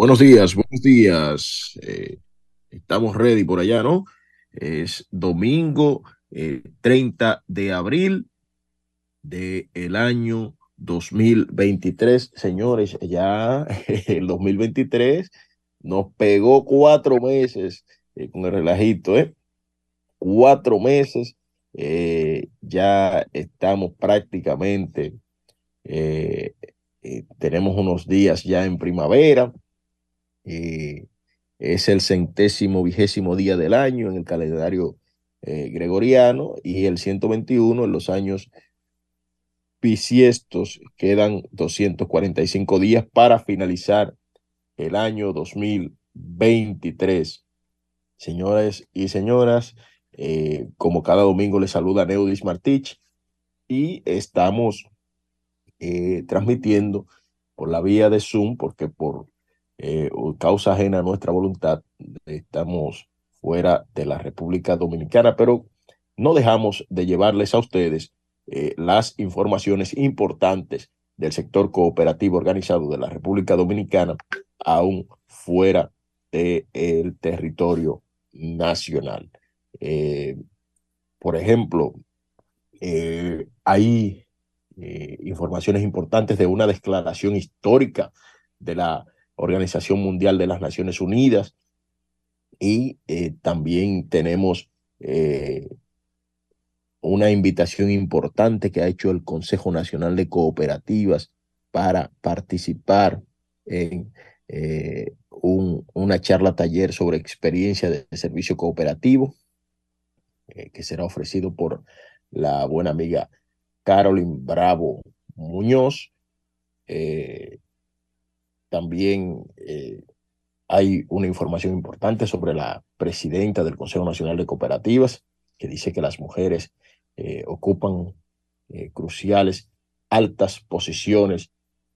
Buenos días, buenos días. Eh, estamos ready por allá, ¿no? Es domingo 30 eh, de abril del el año 2023. Señores, ya el 2023 nos pegó cuatro meses eh, con el relajito, ¿eh? Cuatro meses. ya estamos prácticamente, tenemos unos días ya en primavera eh, es el centésimo vigésimo día del año en el calendario eh, gregoriano y el 121 en los años bisiestos. Quedan 245 días para finalizar el año 2023. Señores y señoras, eh, como cada domingo les saluda Neudis Martich y estamos transmitiendo por la vía de Zoom, porque por eh, causa ajena a nuestra voluntad, estamos fuera de la República Dominicana, pero no dejamos de llevarles a ustedes eh, las informaciones importantes del sector cooperativo organizado de la República Dominicana, aún fuera del territorio nacional. Eh, por ejemplo, hay informaciones importantes de una declaración histórica de la Organización Mundial de las Naciones Unidas y eh, también tenemos eh, una invitación importante que ha hecho el Consejo Nacional de Cooperativas para participar en eh, una charla taller sobre experiencia de servicio cooperativo que será ofrecido por la buena amiga Carolyn Bravo Muñoz. También eh, hay una información importante sobre la presidenta del Consejo Nacional de Cooperativas, que dice que las mujeres eh, ocupan eh, cruciales, altas posiciones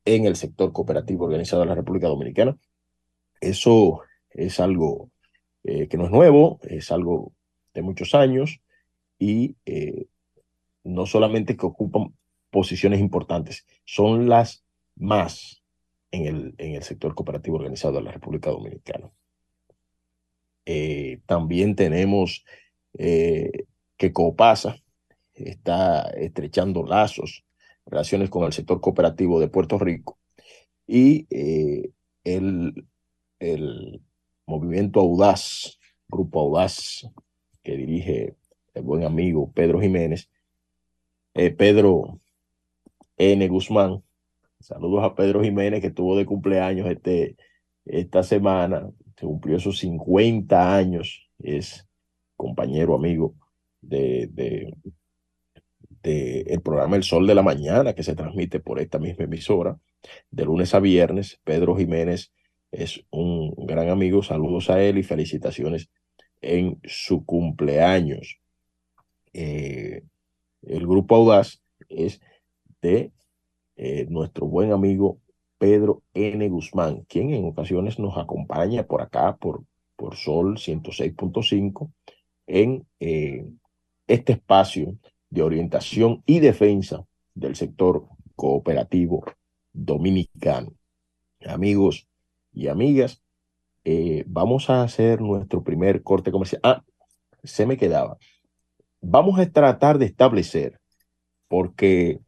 en el sector cooperativo organizado de la República Dominicana. Eso es algo que no es nuevo, es algo de muchos años y no solamente que ocupan posiciones importantes, son las más en el, en el sector cooperativo organizado de la República Dominicana. Eh, también tenemos eh, que Coopasa está estrechando lazos, relaciones con el sector cooperativo de Puerto Rico y eh, el, el movimiento Audaz, Grupo Audaz, que dirige el buen amigo Pedro Jiménez, Pedro N. Guzmán, Saludos a Pedro Jiménez, que estuvo de cumpleaños este, esta semana. Se cumplió sus 50 años. Es compañero, amigo de, de, de, el programa El Sol de la Mañana, que se transmite por esta misma emisora, de lunes a viernes. Pedro Jiménez es un gran amigo. Saludos a él y felicitaciones en su cumpleaños. Eh, el grupo Audaz es de eh, nuestro buen amigo Pedro N. Guzmán, quien en ocasiones nos acompaña por acá, por, por Sol 106.5, en eh, este espacio de orientación y defensa del sector cooperativo dominicano. Amigos y amigas, eh, vamos a hacer nuestro primer corte comercial. Ah, se me quedaba. Vamos a tratar de establecer, porque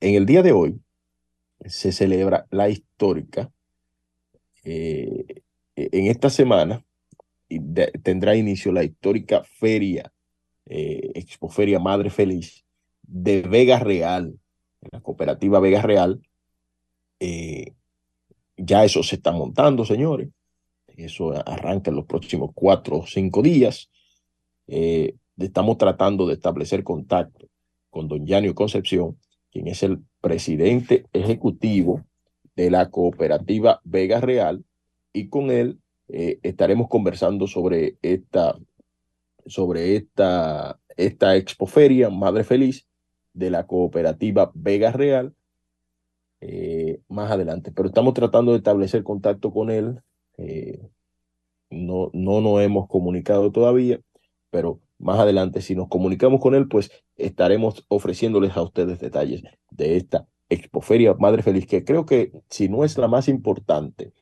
en el día de hoy se celebra la histórica, eh, en esta semana tendrá inicio la histórica feria, eh, Expoferia Madre Feliz de Vega Real, la cooperativa Vega Real. Eh, ya eso se está montando, señores. Eso arranca en los próximos cuatro o cinco días. estamos tratando de establecer contacto con don Yanio Concepción quien es el presidente ejecutivo de la cooperativa Vega Real, y con él eh, estaremos conversando sobre esta, sobre esta, esta expoferia Madre Feliz de la cooperativa Vega Real eh, más adelante. Pero estamos tratando de establecer contacto con él. Eh, no, no nos hemos comunicado todavía, pero más adelante, si nos comunicamos con él, pues estaremos ofreciéndoles a ustedes detalles de esta Expoferia Madre Feliz, que creo que si no es la más importante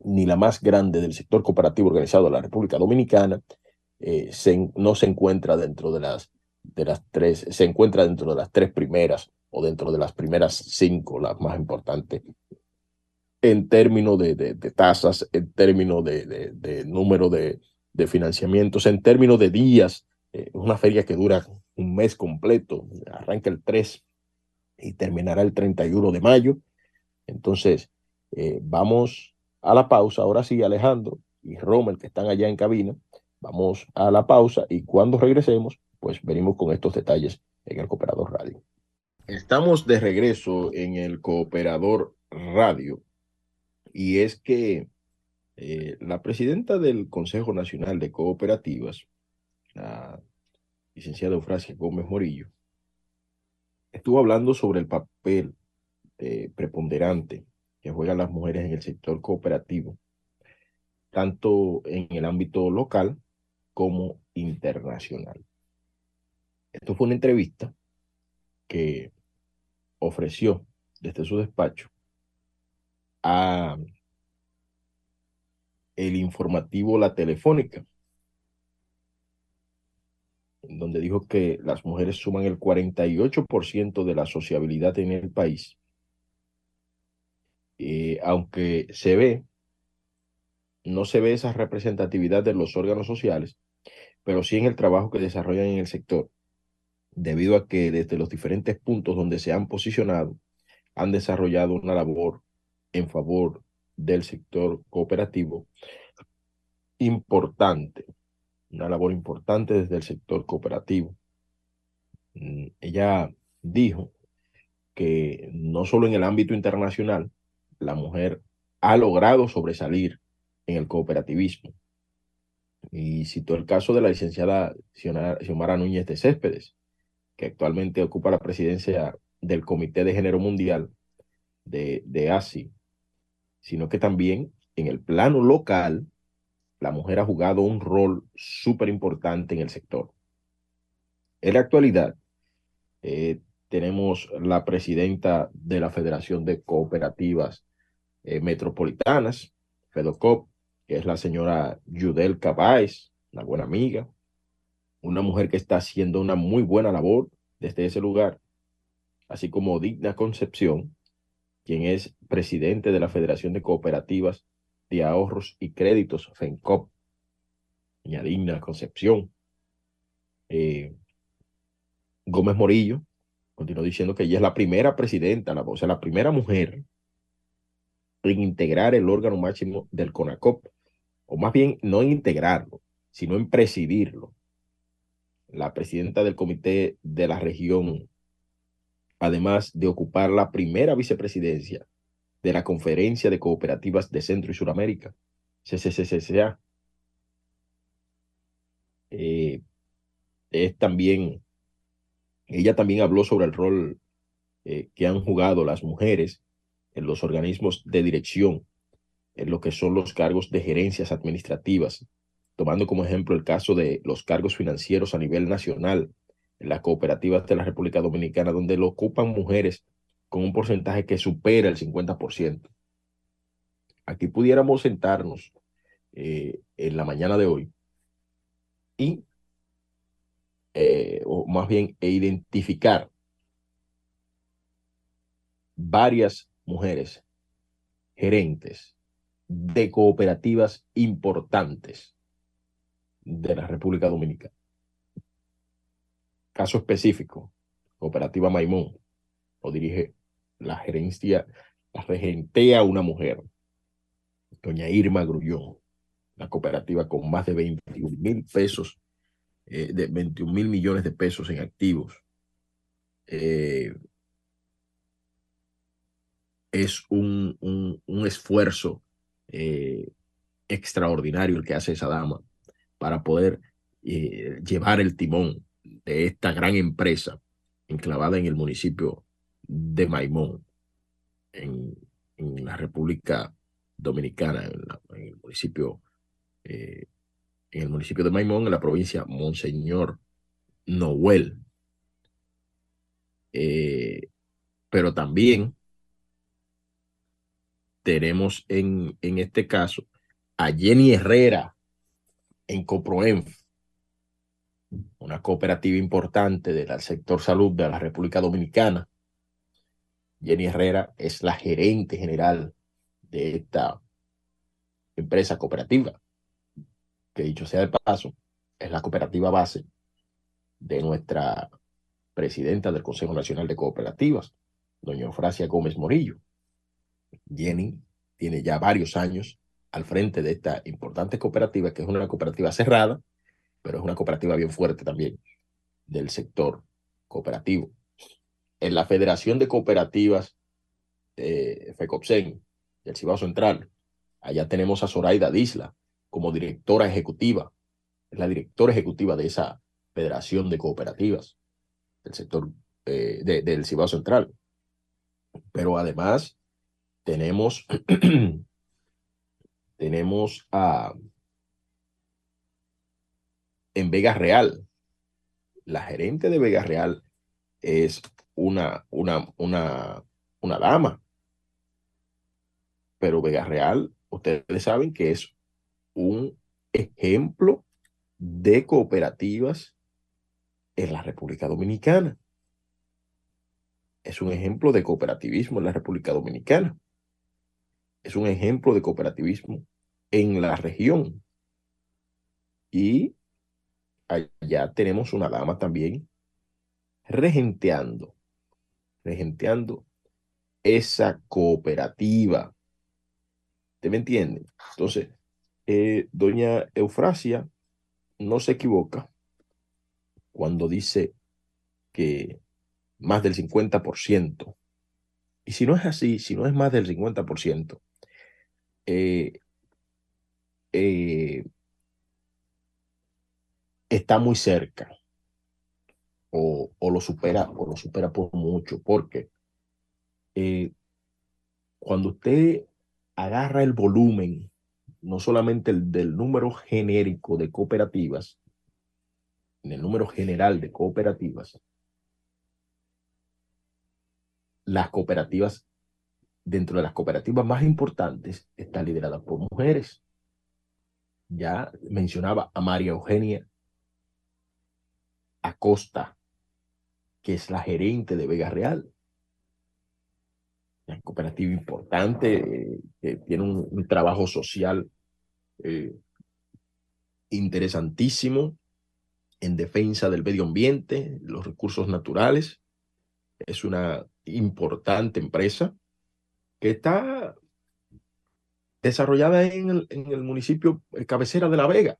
ni la más grande del sector cooperativo organizado de la República Dominicana, eh, no se encuentra dentro de las, de las tres, se encuentra dentro de las tres primeras o dentro de las primeras cinco, las más importantes, en términos de, tasas, en términos de número de, financiamientos, en términos de días. Eh, una feria que dura un mes completo, arranca el 3 y terminará el 31 de mayo. Entonces, eh, vamos a la pausa. Ahora sí, Alejandro y Rommel, que están allá en cabina, vamos a la pausa y cuando regresemos, pues venimos con estos detalles en el Cooperador Radio. Estamos de regreso en el Cooperador Radio y es que eh, la presidenta del Consejo Nacional de Cooperativas, la licenciada Eufrasia Gómez Morillo, estuvo hablando sobre el papel preponderante que juegan las mujeres en el sector cooperativo, tanto en el ámbito local como internacional. Esto fue una entrevista que ofreció desde su despacho a el informativo La Telefónica, donde dijo que las mujeres suman el 48% de la sociabilidad en el país, eh, aunque se ve, no se ve esa representatividad de los órganos sociales, pero sí en el trabajo que desarrollan en el sector, debido a que desde los diferentes puntos donde se han posicionado, han desarrollado una labor en favor del sector cooperativo importante una labor importante desde el sector cooperativo. Mm, ella dijo que no solo en el ámbito internacional, la mujer ha logrado sobresalir en el cooperativismo. Y citó el caso de la licenciada Xiomara Núñez de Céspedes, que actualmente ocupa la presidencia del Comité de Género Mundial de, de ASI, sino que también en el plano local la mujer ha jugado un rol súper importante en el sector. En la actualidad, eh, tenemos la presidenta de la Federación de Cooperativas eh, Metropolitanas, FEDOCOP, que es la señora Yudel Cabáez, una buena amiga, una mujer que está haciendo una muy buena labor desde ese lugar, así como Digna Concepción, quien es presidente de la Federación de Cooperativas de Ahorros y Créditos, FENCOP, doña Digna Concepción. Eh, Gómez Morillo continuó diciendo que ella es la primera presidenta, la, o sea, la primera mujer en integrar el órgano máximo del CONACOP, o más bien no en integrarlo, sino en presidirlo. La presidenta del comité de la región, además de ocupar la primera vicepresidencia de la Conferencia de Cooperativas de Centro y Suramérica, CCCCA. Eh, es también, ella también habló sobre el rol eh, que han jugado las mujeres en los organismos de dirección, en lo que son los cargos de gerencias administrativas, tomando como ejemplo el caso de los cargos financieros a nivel nacional las cooperativas de la República Dominicana, donde lo ocupan mujeres con un porcentaje que supera el 50%. Aquí pudiéramos sentarnos eh, en la mañana de hoy y, eh, o más bien, e identificar varias mujeres gerentes de cooperativas importantes de la República Dominicana. Caso específico, Cooperativa Maimón, lo dirige la gerencia, la regentea una mujer, doña Irma Grullón, la cooperativa con más de 21 mil pesos, eh, de 21 mil millones de pesos en activos. Eh, es un, un, esfuerzo eh, extraordinario el que hace esa dama para poder llevar el timón de esta gran empresa enclavada en el municipio de Maimón, en, la República Dominicana, en, el municipio, eh, en el municipio de Maimón, en la provincia Monseñor Noel. Eh, pero también tenemos en, en este caso a Jenny Herrera en Coproenf, una cooperativa importante del sector salud de la República Dominicana. Jenny Herrera es la gerente general de esta empresa cooperativa, que dicho sea de paso, es la cooperativa base de nuestra presidenta del Consejo Nacional de Cooperativas, doña Eufrasia Gómez Morillo. Jenny tiene ya varios años al frente de esta importante cooperativa, que es una cooperativa cerrada, pero es una cooperativa bien fuerte también del sector cooperativo. En la Federación de Cooperativas eh, FECOPSEN del Cibao Central, allá tenemos a Zoraida Disla como directora ejecutiva, es la directora ejecutiva de esa Federación de Cooperativas del sector eh, del Cibao Central. Pero además tenemos, tenemos a, en Vega Real, la gerente de Vega Real es una, una, una, una dama. Pero Vega Real, ustedes saben que es un ejemplo de cooperativas en la República Dominicana. Es un ejemplo de cooperativismo en la República Dominicana es un ejemplo de cooperativismo en la región. Y allá tenemos una dama también regenteando, regenteando esa cooperativa. ¿Te me entienden? Entonces, eh, doña Eufrasia no se equivoca cuando dice que más del 50%, y si no es así, si no es más del 50%, eh, eh, está muy cerca o, lo supera o lo supera por mucho porque eh, cuando usted agarra el volumen no solamente el del número genérico de cooperativas en el número general de cooperativas las cooperativas dentro de las cooperativas más importantes está liderada por mujeres. Ya mencionaba a María Eugenia Acosta, que es la gerente de Vega Real. Una cooperativa importante, eh, que tiene un, trabajo social eh, interesantísimo en defensa del medio ambiente, los recursos naturales. Es una importante empresa que está desarrollada en el, en el municipio cabecera de La Vega,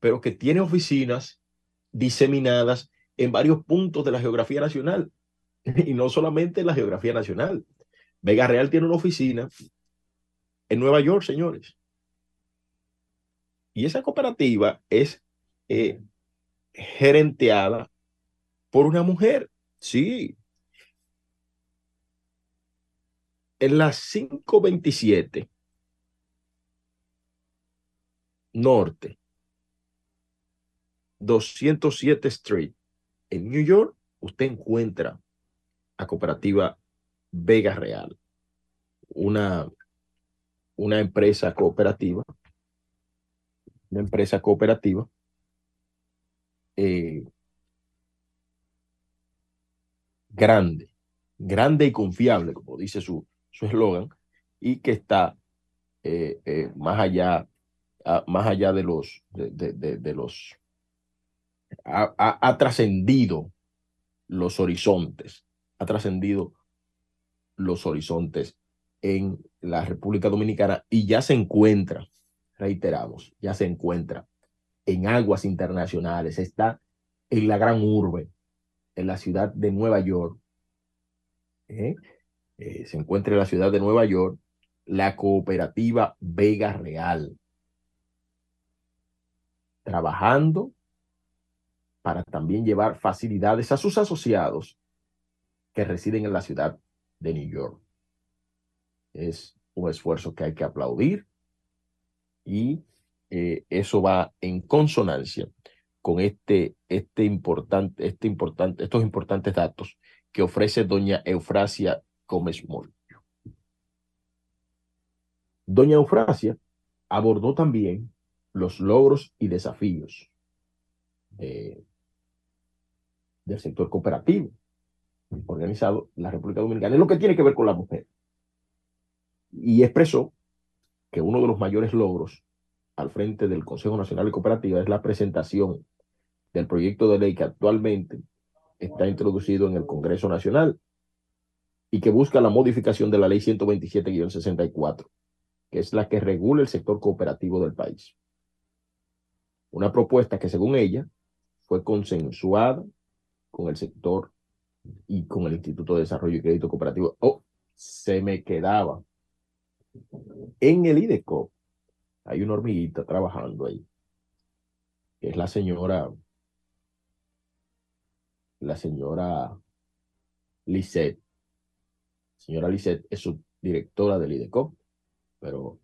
pero que tiene oficinas diseminadas en varios puntos de la geografía nacional, y no solamente en la geografía nacional. Vega Real tiene una oficina en Nueva York, señores. Y esa cooperativa es eh, gerenteada por una mujer. Sí, en la 527 Norte, 207 Street, en New York, usted encuentra a Cooperativa Vega Real, una, una empresa cooperativa, una empresa cooperativa eh, grande, grande y confiable, como dice su, eslogan, y que está eh, eh, más allá, más allá de los, de, los, ha, trascendido los horizontes, ha trascendido los horizontes en la República Dominicana y ya se encuentra, reiteramos, ya se encuentra en aguas internacionales, está en la gran urbe, en la ciudad de Nueva York, ¿eh? Eh, se encuentra en la ciudad de Nueva York, la cooperativa Vega Real, trabajando para también llevar facilidades a sus asociados que residen en la ciudad de New York. Es un esfuerzo que hay que aplaudir y eh, eso va en consonancia con este, este importante, este importante, estos importantes datos que ofrece doña Eufrasia Gómez Morillo. Doña Eufrasia abordó también los logros y desafíos eh, del sector cooperativo organizado en la República Dominicana, es lo que tiene que ver con la mujer. Y expresó que uno de los mayores logros al frente del Consejo Nacional de Cooperativa es la presentación del proyecto de ley que actualmente está introducido en el Congreso Nacional y que busca la modificación de la ley 127-64, que es la que regula el sector cooperativo del país. Una propuesta que según ella fue consensuada con el sector y con el Instituto de Desarrollo y Crédito Cooperativo. Oh, se me quedaba. En el IDECO hay una hormiguita trabajando ahí, que es la señora, la señora Lisette. Señora Lisette es subdirectora del IDECO, pero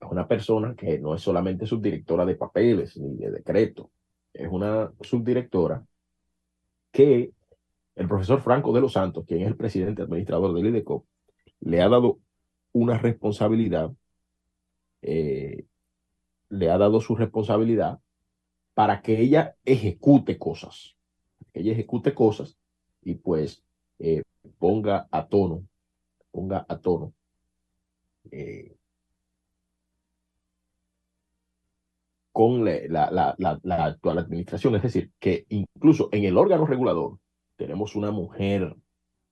es una persona que no es solamente subdirectora de papeles ni de decreto, es una subdirectora que el profesor Franco de los Santos, quien es el presidente administrador del IDECO, le ha dado una responsabilidad, eh, le ha dado su responsabilidad para que ella ejecute cosas, que ella ejecute cosas y pues eh, ponga a tono, ponga a tono eh, con la, actual administración. Es decir, que incluso en el órgano regulador tenemos una mujer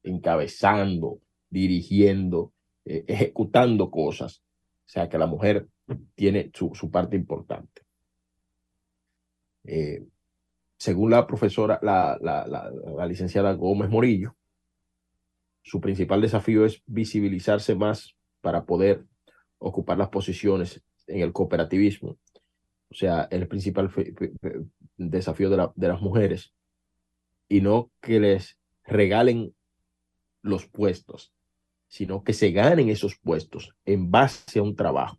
encabezando, dirigiendo, eh, ejecutando cosas. O sea que la mujer tiene su, parte importante. Eh, según la profesora, la, licenciada Gómez Morillo, su principal desafío es visibilizarse más para poder ocupar las posiciones en el cooperativismo. O sea, el principal desafío de, las mujeres y no que les regalen los puestos, sino que se ganen esos puestos en base a un trabajo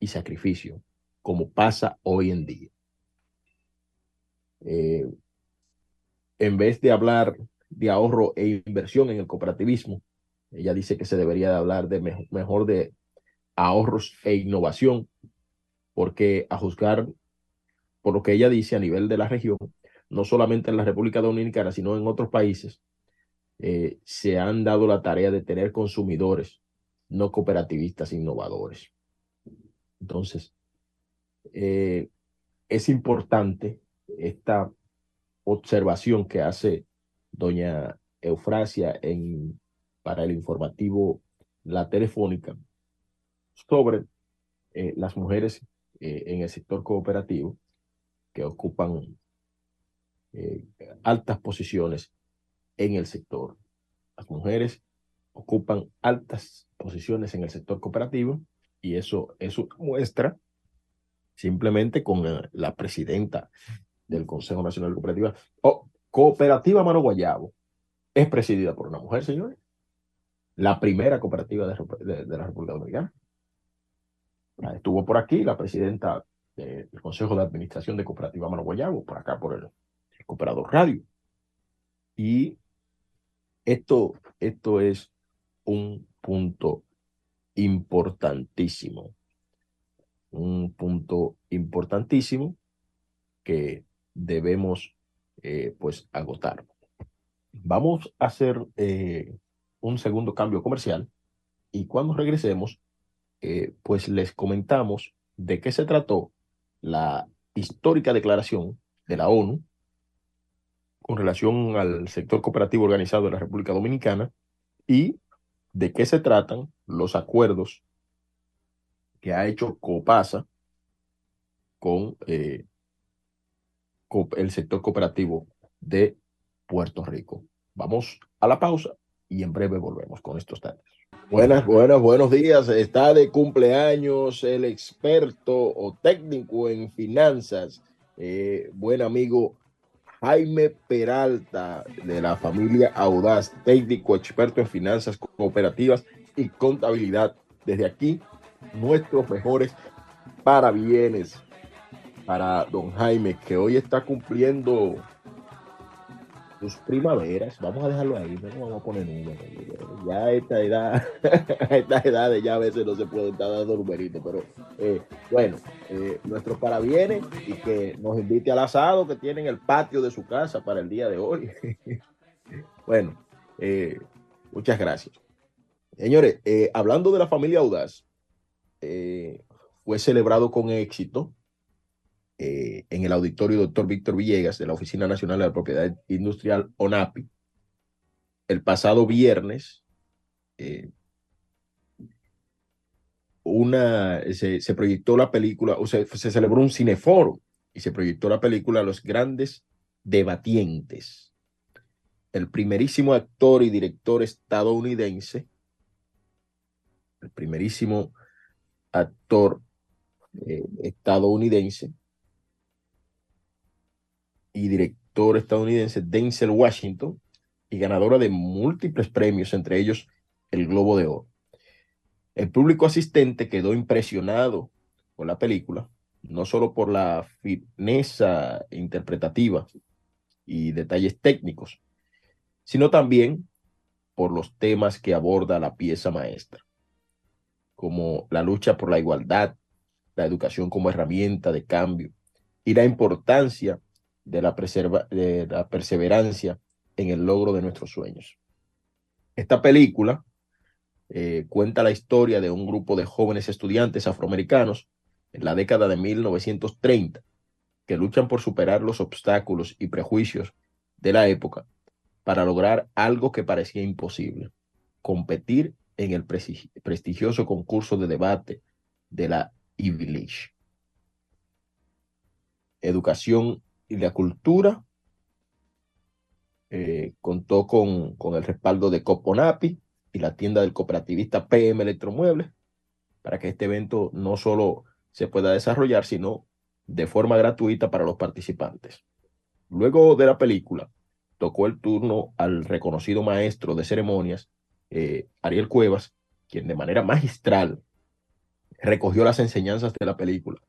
y sacrificio, como pasa hoy en día. Eh, en vez de hablar de ahorro e inversión en el cooperativismo, ella dice que se debería de hablar de mejor de ahorros e innovación, porque a juzgar por lo que ella dice a nivel de la región, no solamente en la República Dominicana, sino en otros países, eh, se han dado la tarea de tener consumidores no cooperativistas innovadores. Entonces, eh, es importante esta observación que hace doña Eufrasia en, para el informativo La Telefónica sobre eh, las mujeres en el sector cooperativo que ocupan eh, altas posiciones en el sector. Las mujeres ocupan altas posiciones en el sector cooperativo y eso, eso muestra simplemente con eh, la presidenta del Consejo Nacional de Cooperativas. Oh, cooperativa Mano Guayabo es presidida por una mujer, señores. La primera cooperativa de, de la República Dominicana. Estuvo por aquí la presidenta del Consejo de Administración de Cooperativa Mano Guayabo, por acá por el Cooperador Radio. Y esto, esto es un punto importantísimo. Un punto importantísimo que debemos eh, pues agotar. Vamos a hacer eh, un segundo cambio comercial y cuando regresemos, eh, pues les comentamos de qué se trató la histórica declaración de la ONU con relación al sector cooperativo organizado de la República Dominicana y de qué se tratan los acuerdos que ha hecho COPASA con eh, el sector cooperativo de Puerto Rico. Vamos a la pausa y en breve volvemos con estos datos. Buenas, buenas, buenos días. Está de cumpleaños el experto o técnico en finanzas, eh, buen amigo Jaime Peralta, de la familia Audaz, técnico experto en finanzas cooperativas y contabilidad. Desde aquí, nuestros mejores parabienes para don Jaime, que hoy está cumpliendo sus primaveras. Vamos a dejarlo ahí, no vamos a poner números. Ya a esta edad, a esta edad ya a veces no se puede estar dando numeritos, pero eh, bueno, eh, nuestros parabienes y que nos invite al asado que tiene en el patio de su casa para el día de hoy. bueno, eh, muchas gracias. Señores, eh, hablando de la familia Audaz, fue celebrado con éxito eh, en el auditorio doctor Víctor Villegas de la Oficina Nacional de la Propiedad Industrial ONAPI el pasado viernes. una, se, se, proyectó la película, o sea, se celebró un cineforo y se proyectó la película Los Grandes Debatientes. El primerísimo actor y director estadounidense el primerísimo actor eh, estadounidense y director estadounidense Denzel Washington y ganadora de múltiples premios, entre ellos el Globo de Oro. El público asistente quedó impresionado con la película, no solo por la fineza interpretativa y detalles técnicos, sino también por los temas que aborda la pieza maestra como la lucha por la igualdad, la educación como herramienta de cambio y la importancia de la, preserva, de la perseverancia en el logro de nuestros sueños. Esta película eh, cuenta la historia de un grupo de jóvenes estudiantes afroamericanos en la década de 1930 que luchan por superar los obstáculos y prejuicios de la época para lograr algo que parecía imposible, competir en el prestigioso concurso de debate de la Ivy Educación y la cultura eh, contó con, con, el respaldo de Coponapi y la tienda del cooperativista PM Electromuebles para que este evento no solo se pueda desarrollar, sino de forma gratuita para los participantes. Luego de la película, tocó el turno al reconocido maestro de ceremonias eh, Ariel Cuevas, quien de manera magistral recogió las enseñanzas de la película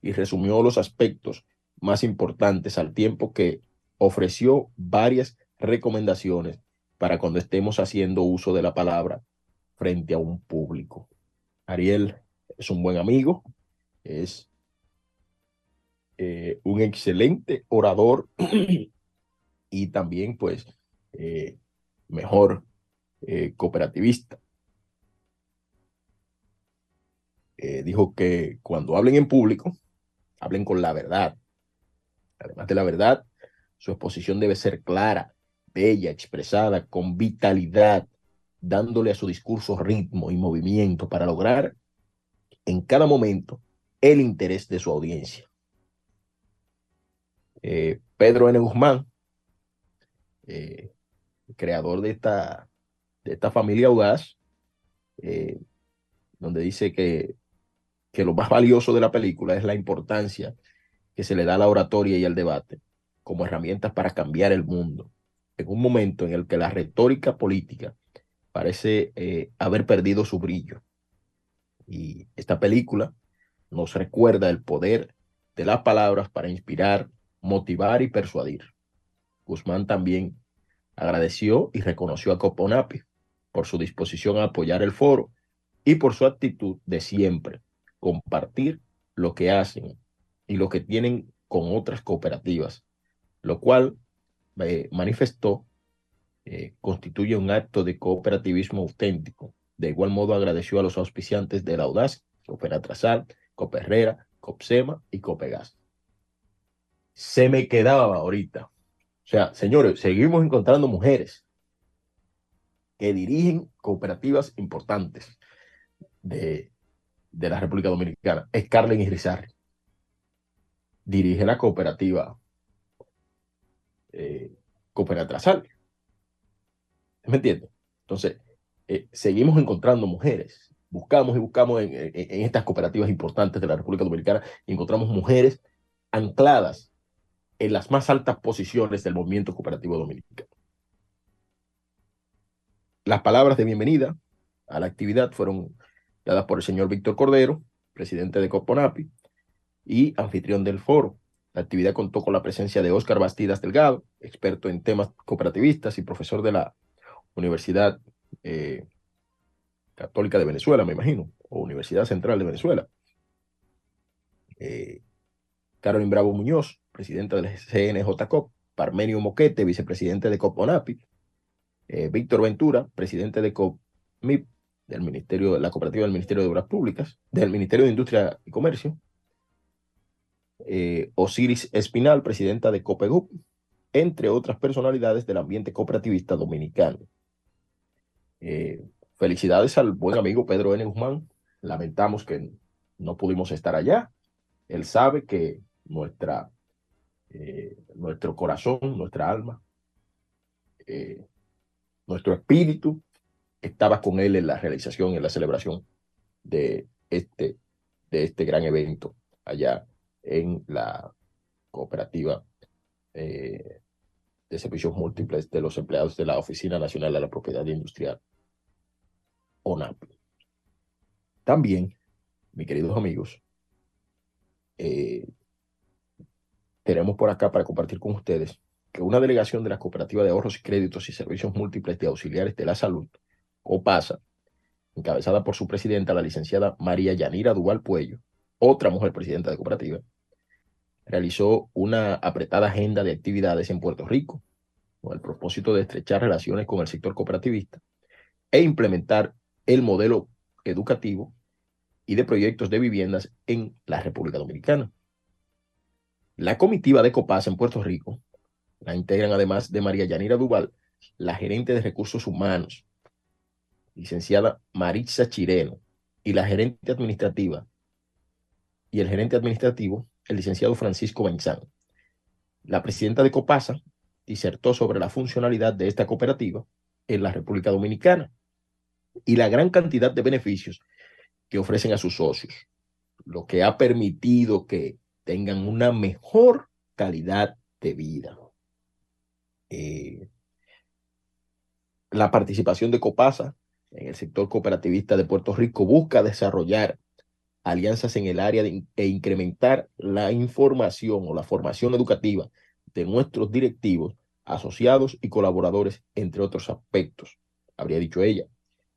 y resumió los aspectos más importantes al tiempo que ofreció varias recomendaciones para cuando estemos haciendo uso de la palabra frente a un público. Ariel es un buen amigo, es eh, un excelente orador y también pues eh, mejor eh, cooperativista. Dijo que cuando hablen en público, hablen con la verdad. Además de la verdad, su exposición debe ser clara, bella, expresada, con vitalidad, dándole a su discurso ritmo y movimiento para lograr en cada momento el interés de su audiencia. Eh, Pedro N. Guzmán, creador de esta de esta familia audaz, eh, donde dice que, que lo más valioso de la película es la importancia que se le da a la oratoria y al debate como herramientas para cambiar el mundo, en un momento en el que la retórica política parece eh, haber perdido su brillo. Y esta película nos recuerda el poder de las palabras para inspirar, motivar y persuadir. Guzmán también agradeció y reconoció a Coponapi por su disposición a apoyar el foro y por su actitud de siempre compartir lo que hacen y lo que tienen con otras cooperativas, lo cual eh, manifestó eh, constituye un acto de cooperativismo auténtico. De igual modo agradeció a los auspiciantes de la Audaz, Cooperatrasal, Coperrera, Copsema y Copegas. Se me quedaba ahorita. O sea, señores, seguimos encontrando mujeres que dirigen cooperativas importantes de, de la República Dominicana. Es Carlen Irizarry. Dirige la cooperativa eh, Cooperatrasal. ¿Me entiendes? Entonces, eh, seguimos encontrando mujeres. Buscamos y buscamos en, en, estas cooperativas importantes de la República Dominicana y encontramos mujeres ancladas en las más altas posiciones del movimiento cooperativo dominicano. Las palabras de bienvenida a la actividad fueron dadas por el señor Víctor Cordero, presidente de Coponapi y anfitrión del foro, La actividad contó con la presencia de Óscar Bastidas Delgado, experto en temas cooperativistas y profesor de la Universidad eh, Católica de Venezuela, me imagino, o Universidad Central de Venezuela. Eh, Carolyn Bravo Muñoz, presidenta del CNJCOP, Parmenio Moquete, vicepresidente de COPONAPI, eh, Víctor Ventura, presidente de COPMIP, del Ministerio, la Cooperativa del Ministerio de Obras Públicas, del Ministerio de Industria y Comercio, eh, Osiris Espinal, presidenta de COPEGUP, entre otras personalidades del ambiente cooperativista dominicano. Eh, felicidades al buen amigo Pedro N. Guzmán. Lamentamos que no pudimos estar allá. Él sabe que nuestra, eh, nuestro corazón, nuestra alma, nuestro espíritu estaba con él en la realización, en la celebración de este, de este gran evento allá en la cooperativa eh, de servicios múltiples de los empleados de la Oficina Nacional de la Propiedad Industrial, ONAP. También, mis queridos amigos, eh, tenemos por acá para compartir con ustedes que una delegación de la Cooperativa de Ahorros y Créditos y Servicios Múltiples de Auxiliares de la Salud, OPASA, encabezada por su presidenta, la licenciada María Yanira Duval Puello, otra mujer presidenta de cooperativa, realizó una apretada agenda de actividades en Puerto Rico con el propósito de estrechar relaciones con el sector cooperativista e implementar el modelo educativo y de proyectos de viviendas en la República Dominicana. La comitiva de COPAS en Puerto Rico la integran además de María Yanira Duval, la gerente de recursos humanos, licenciada Maritza Chireno, y la gerente administrativa y el gerente administrativo, el licenciado Francisco Benzán. La presidenta de Copasa disertó sobre la funcionalidad de esta cooperativa en la República Dominicana y la gran cantidad de beneficios que ofrecen a sus socios, lo que ha permitido que tengan una mejor calidad de vida. Eh, la participación de Copasa en el sector cooperativista de Puerto Rico busca desarrollar alianzas en el área de, e incrementar la información o la formación educativa de nuestros directivos, asociados y colaboradores, entre otros aspectos. Habría dicho ella.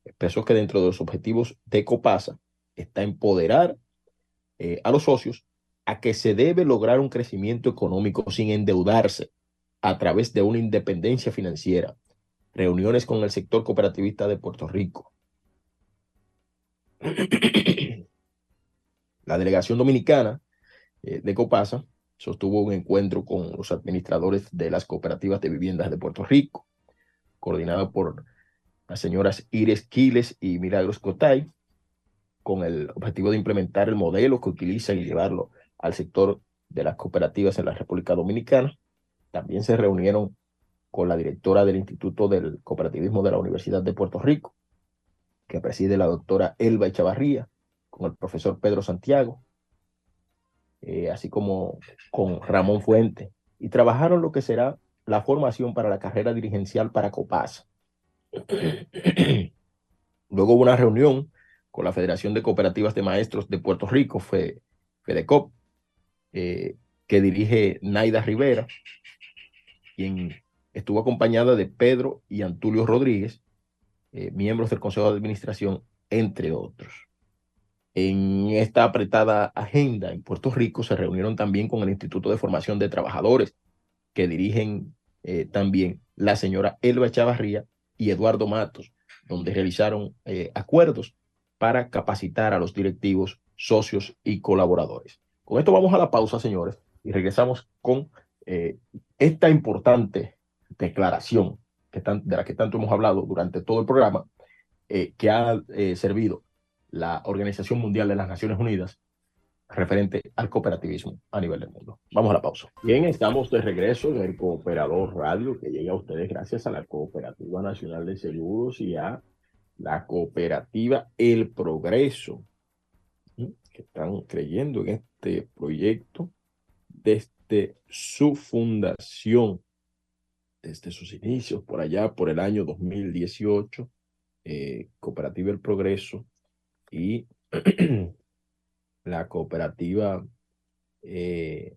Expresó que dentro de los objetivos de Copasa está empoderar eh, a los socios a que se debe lograr un crecimiento económico sin endeudarse a través de una independencia financiera, reuniones con el sector cooperativista de Puerto Rico, La delegación dominicana eh, de Copasa sostuvo un encuentro con los administradores de las cooperativas de viviendas de Puerto Rico, coordinado por las señoras Iris Quiles y Milagros Cotay, con el objetivo de implementar el modelo que utiliza y llevarlo al sector de las cooperativas en la República Dominicana. También se reunieron con la directora del Instituto del Cooperativismo de la Universidad de Puerto Rico, que preside la doctora Elba Echavarría, con el profesor Pedro Santiago, eh, así como con Ramón Fuente, y trabajaron lo que será la formación para la carrera dirigencial para COPAS. Luego hubo una reunión con la Federación de Cooperativas de Maestros de Puerto Rico, FEDECOP, eh, que dirige Naida Rivera, quien estuvo acompañada de Pedro y Antulio Rodríguez, eh, miembros del Consejo de Administración, entre otros. En esta apretada agenda en Puerto Rico se reunieron también con el Instituto de Formación de Trabajadores, que dirigen eh, también la señora Elba Chavarría y Eduardo Matos, donde realizaron eh, acuerdos para capacitar a los directivos, socios y colaboradores. Con esto vamos a la pausa, señores, y regresamos con eh, esta importante declaración de la que tanto hemos hablado durante todo el programa, que ha servido la Organización Mundial de las Naciones Unidas referente al cooperativismo a nivel del mundo. Vamos a la pausa. Bien, estamos de regreso en el Cooperador Radio que llega a ustedes gracias a la Cooperativa Nacional de Seguros y a la Cooperativa El Progreso, que están creyendo en este proyecto desde su fundación, desde sus inicios, por allá, por el año 2018, eh, Cooperativa El Progreso y la cooperativa eh,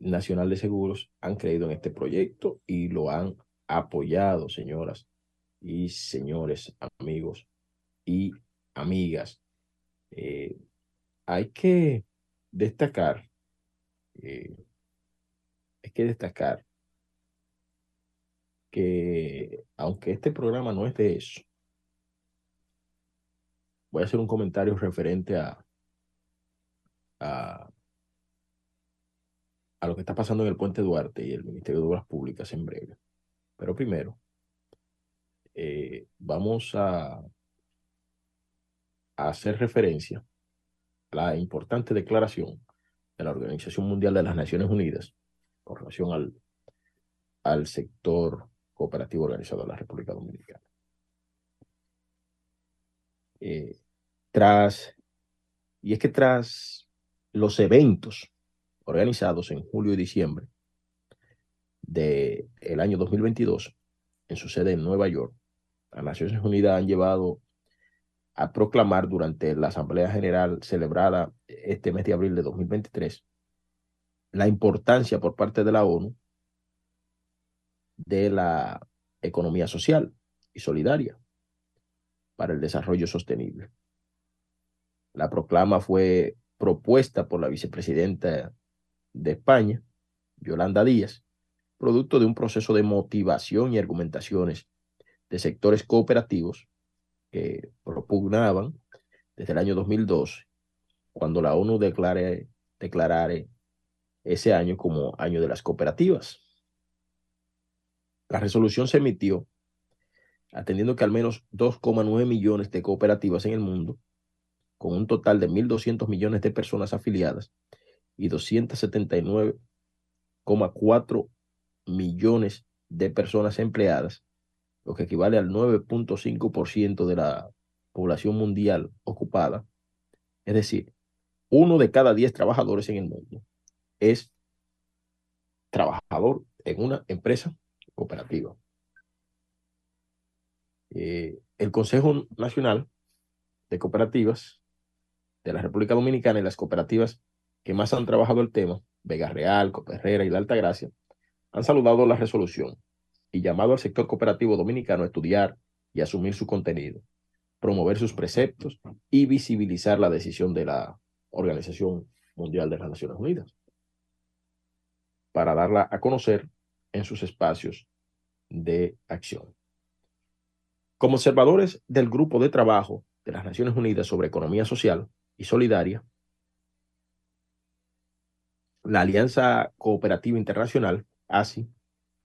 Nacional de Seguros han creído en este proyecto y lo han apoyado, señoras y señores, amigos y amigas. Eh, hay que destacar, eh, hay que destacar que aunque este programa no es de eso, voy a hacer un comentario referente a, a, lo que está pasando en el Puente Duarte y el Ministerio de Obras Públicas en breve. Pero primero, eh, vamos a, a hacer referencia a la importante declaración de la Organización Mundial de las Naciones Unidas con relación al, al sector cooperativo organizado de la República Dominicana. Eh, tras, y es que tras los eventos organizados en julio y diciembre del el año 2022 en su sede en Nueva York, las Naciones Unidas han llevado a proclamar durante la Asamblea General celebrada este mes de abril de 2023 la importancia por parte de la ONU de la economía social y solidaria para el desarrollo sostenible. La proclama fue propuesta por la vicepresidenta de España, Yolanda Díaz, producto de un proceso de motivación y argumentaciones de sectores cooperativos que propugnaban desde el año 2002, cuando la ONU declare, declarare ese año como año de las cooperativas. La resolución se emitió atendiendo que al menos 2,9 millones de cooperativas en el mundo, con un total de 1.200 millones de personas afiliadas y 279,4 millones de personas empleadas, lo que equivale al 9.5% de la población mundial ocupada, es decir, uno de cada diez trabajadores en el mundo es trabajador en una empresa cooperativa. Eh, el Consejo Nacional de Cooperativas de la República Dominicana y las cooperativas que más han trabajado el tema, Vega Real, Coperrera y La Altagracia, han saludado la resolución y llamado al sector cooperativo dominicano a estudiar y asumir su contenido, promover sus preceptos y visibilizar la decisión de la Organización Mundial de las Naciones Unidas para darla a conocer en sus espacios de acción. Como observadores del Grupo de Trabajo de las Naciones Unidas sobre Economía Social y Solidaria, la Alianza Cooperativa Internacional, ASI,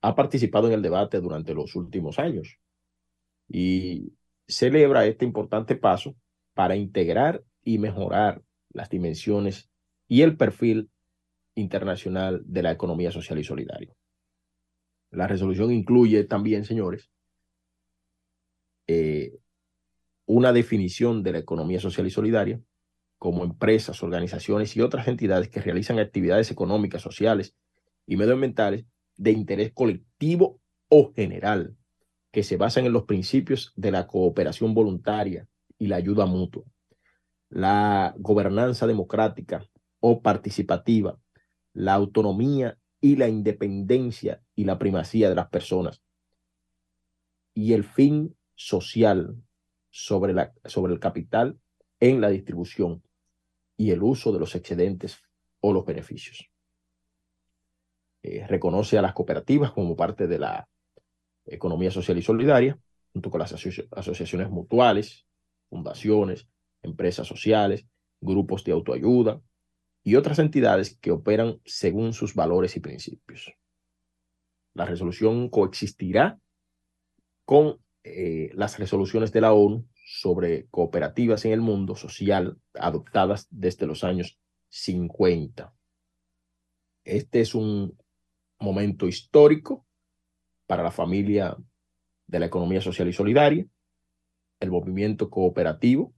ha participado en el debate durante los últimos años y celebra este importante paso para integrar y mejorar las dimensiones y el perfil internacional de la economía social y solidaria. La resolución incluye también, señores, eh, una definición de la economía social y solidaria como empresas, organizaciones y otras entidades que realizan actividades económicas, sociales y medioambientales de interés colectivo o general, que se basan en los principios de la cooperación voluntaria y la ayuda mutua, la gobernanza democrática o participativa, la autonomía y la independencia y la primacía de las personas, y el fin social sobre, la, sobre el capital en la distribución y el uso de los excedentes o los beneficios. Eh, reconoce a las cooperativas como parte de la economía social y solidaria, junto con las asociaciones mutuales, fundaciones, empresas sociales, grupos de autoayuda y otras entidades que operan según sus valores y principios. La resolución coexistirá con eh, las resoluciones de la ONU sobre cooperativas en el mundo social adoptadas desde los años 50. Este es un momento histórico para la familia de la economía social y solidaria. El movimiento cooperativo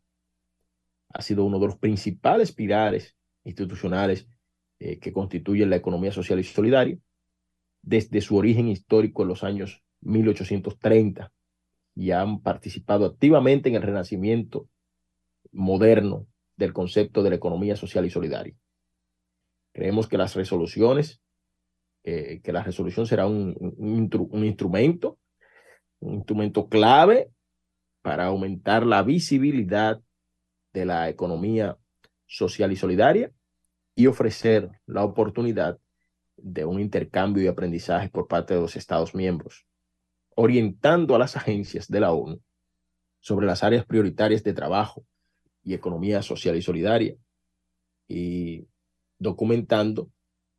ha sido uno de los principales pilares institucionales eh, que constituyen la economía social y solidaria desde su origen histórico en los años 1830 y han participado activamente en el renacimiento moderno del concepto de la economía social y solidaria. Creemos que las resoluciones que la resolución será un, un, un instrumento, un instrumento clave para aumentar la visibilidad de la economía social y solidaria y ofrecer la oportunidad de un intercambio y aprendizaje por parte de los Estados miembros, orientando a las agencias de la ONU sobre las áreas prioritarias de trabajo y economía social y solidaria y documentando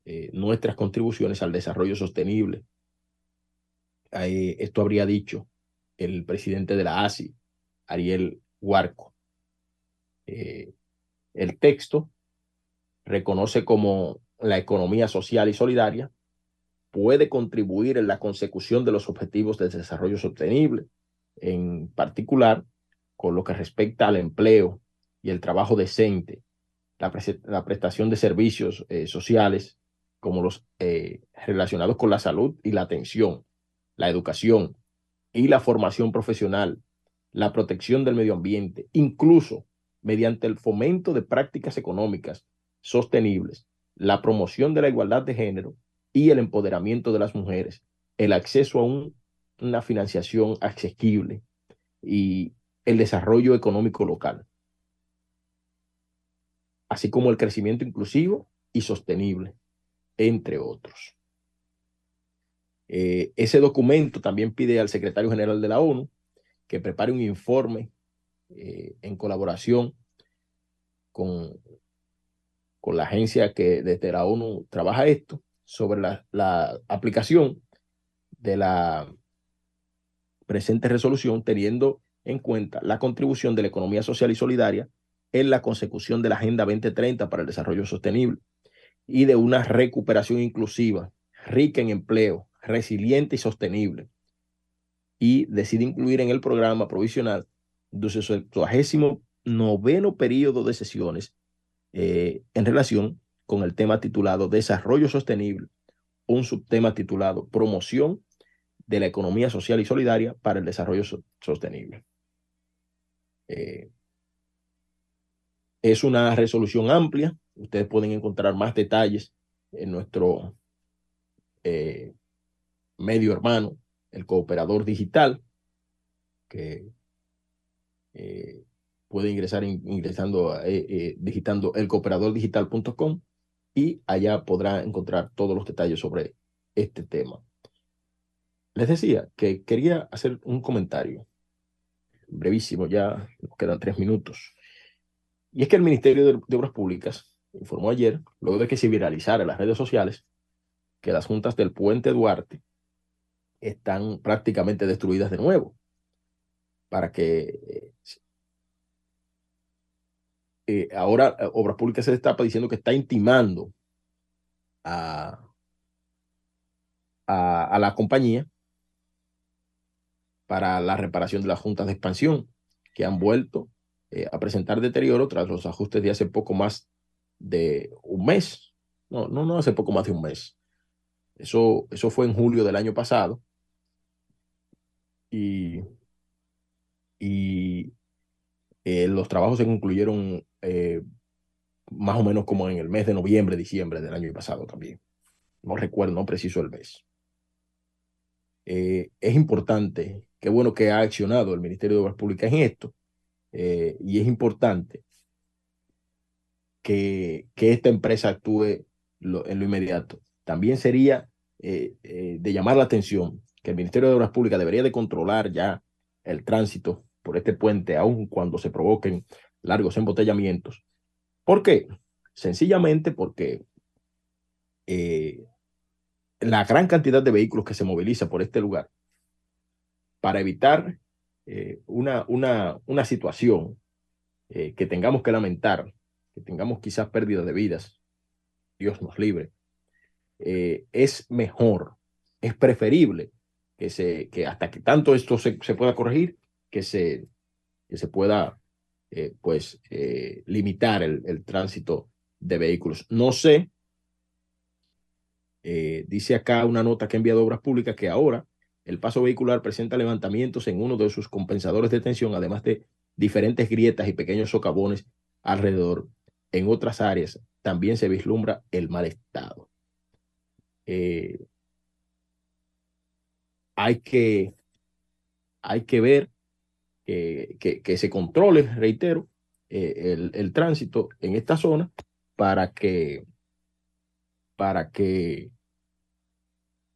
eh, nuestras contribuciones al desarrollo sostenible. esto habría dicho el presidente de la ASI, Ariel Huarco. Eh, el texto reconoce como la economía social y solidaria puede contribuir en la consecución de los objetivos de desarrollo sostenible, en particular con lo que respecta al empleo y el trabajo decente, la, prestación de servicios eh, sociales como los eh, relacionados con la salud y la atención, la educación, y la formación profesional, la protección del medio ambiente, incluso mediante el fomento de prácticas económicas sostenibles, la promoción de la igualdad de género y el empoderamiento de las mujeres, el acceso a una financiación asequible y el desarrollo económico local, así como el crecimiento inclusivo y sostenible, entre otros. Eh, ese documento también pide al secretario general de la ONU que prepare un informe eh, en colaboración con, con la agencia que desde la ONU trabaja esto sobre la, aplicación de la presente resolución teniendo en cuenta la contribución de la economía social y solidaria en la consecución de la Agenda 2030 para el Desarrollo Sostenible y de una recuperación inclusiva, rica en empleo, resiliente y sostenible. Y decide incluir en el programa provisional de su noveno periodo de sesiones eh, en relación con el tema titulado Desarrollo Sostenible, un subtema titulado Promoción de la Economía Social y Solidaria para el Desarrollo Sostenible. Eh, es una resolución amplia. Ustedes pueden encontrar más detalles en nuestro eh, medio hermano, el cooperador digital, que eh, puede ingresar ingresando, eh, eh, digitando elcooperadordigital.com y allá podrá encontrar todos los detalles sobre este tema. Les decía que quería hacer un comentario brevísimo, ya nos quedan tres minutos. Y es que el Ministerio de, Obras Públicas informó ayer, luego de que se viralizara en las redes sociales, que las juntas del Puente Duarte están prácticamente destruidas de nuevo. Para que eh, ahora eh, Obras Públicas se destapa diciendo que está intimando a, a, la compañía para la reparación de las juntas de expansión que han vuelto eh, a presentar deterioro tras los ajustes de hace poco más de un mes. No, no, no hace poco más de un mes. Eso, eso fue en julio del año pasado y, y los trabajos se concluyeron eh, más o menos como en el mes de noviembre, diciembre del año pasado también. No recuerdo, no preciso el mes. Eh, es importante, qué bueno que ha accionado el Ministerio de Obras Públicas en esto, y es importante que, que esta empresa actúe en lo inmediato. También sería de llamar la atención que el Ministerio de Obras Públicas debería de controlar ya el tránsito por este puente, aun cuando se provoquen largos embotellamientos. ¿Por qué? Sencillamente porque eh, la gran cantidad de vehículos que se moviliza por este lugar para evitar eh, una, una, una situación eh, que tengamos que lamentar, que tengamos quizás pérdida de vidas, Dios nos libre, es mejor, es preferible que, se, que hasta que tanto esto se, se pueda corregir, que se, que se pueda eh, pues, eh, limitar el, el, tránsito de vehículos. No sé, eh, dice acá una nota que ha enviado Obras Públicas que ahora el paso vehicular presenta levantamientos en uno de sus compensadores de tensión, además de diferentes grietas y pequeños socavones alrededor. En otras áreas también se vislumbra el mal estado. hay, que, hay que ver que, que, se controle, reitero, eh, el, el, tránsito en esta zona para que, para que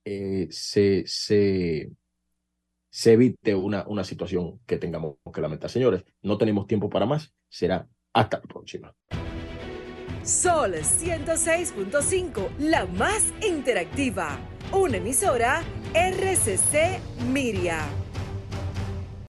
eh, se, se, se evite una, una situación que tengamos que lamentar. Señores, no tenemos tiempo para más. Será hasta la próxima. Sol 106.5, la más interactiva. Una emisora RCC Miria.